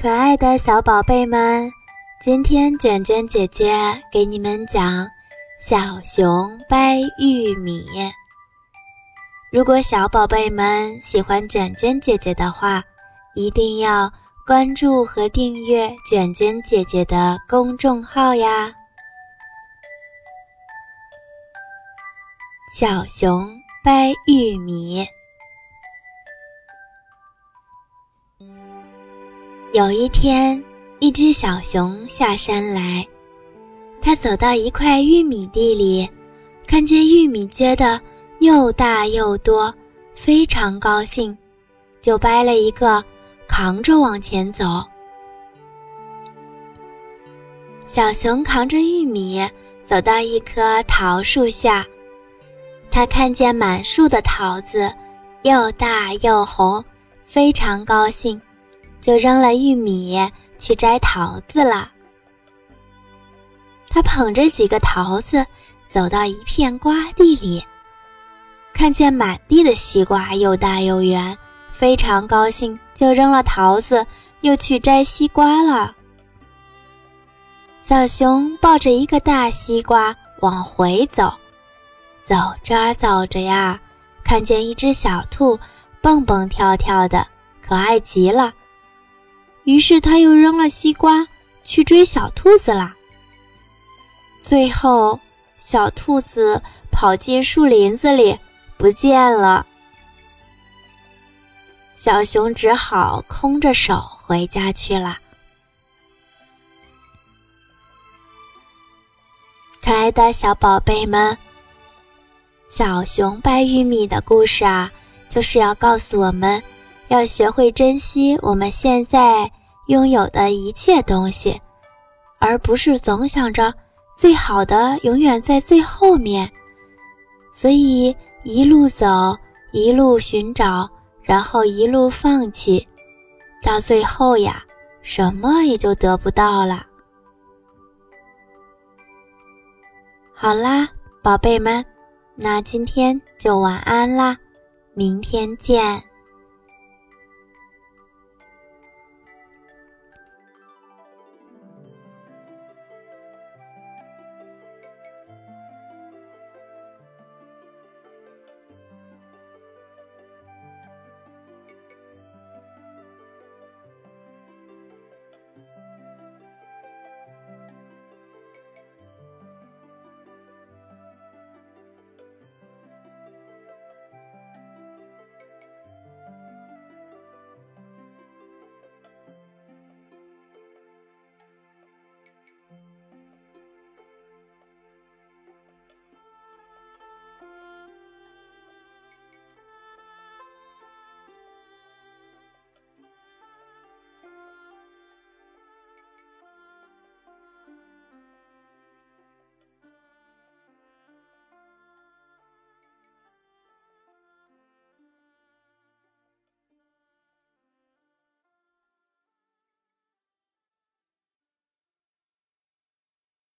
可爱的小宝贝们，今天卷卷姐姐给你们讲《小熊掰玉米》。如果小宝贝们喜欢卷卷姐姐的话，一定要关注和订阅卷卷姐姐的公众号呀！小熊掰玉米。有一天，一只小熊下山来，它走到一块玉米地里，看见玉米结的又大又多，非常高兴，就掰了一个，扛着往前走。小熊扛着玉米走到一棵桃树下，它看见满树的桃子，又大又红，非常高兴。就扔了玉米去摘桃子了。他捧着几个桃子走到一片瓜地里，看见满地的西瓜又大又圆，非常高兴，就扔了桃子又去摘西瓜了。小熊抱着一个大西瓜往回走，走着走着呀，看见一只小兔蹦蹦跳跳的，可爱极了。于是他又扔了西瓜去追小兔子啦。最后，小兔子跑进树林子里不见了。小熊只好空着手回家去了。可爱的小宝贝们，小熊掰玉米的故事啊，就是要告诉我们，要学会珍惜我们现在。拥有的一切东西，而不是总想着最好的永远在最后面。所以一路走，一路寻找，然后一路放弃，到最后呀，什么也就得不到了。好啦，宝贝们，那今天就晚安啦，明天见。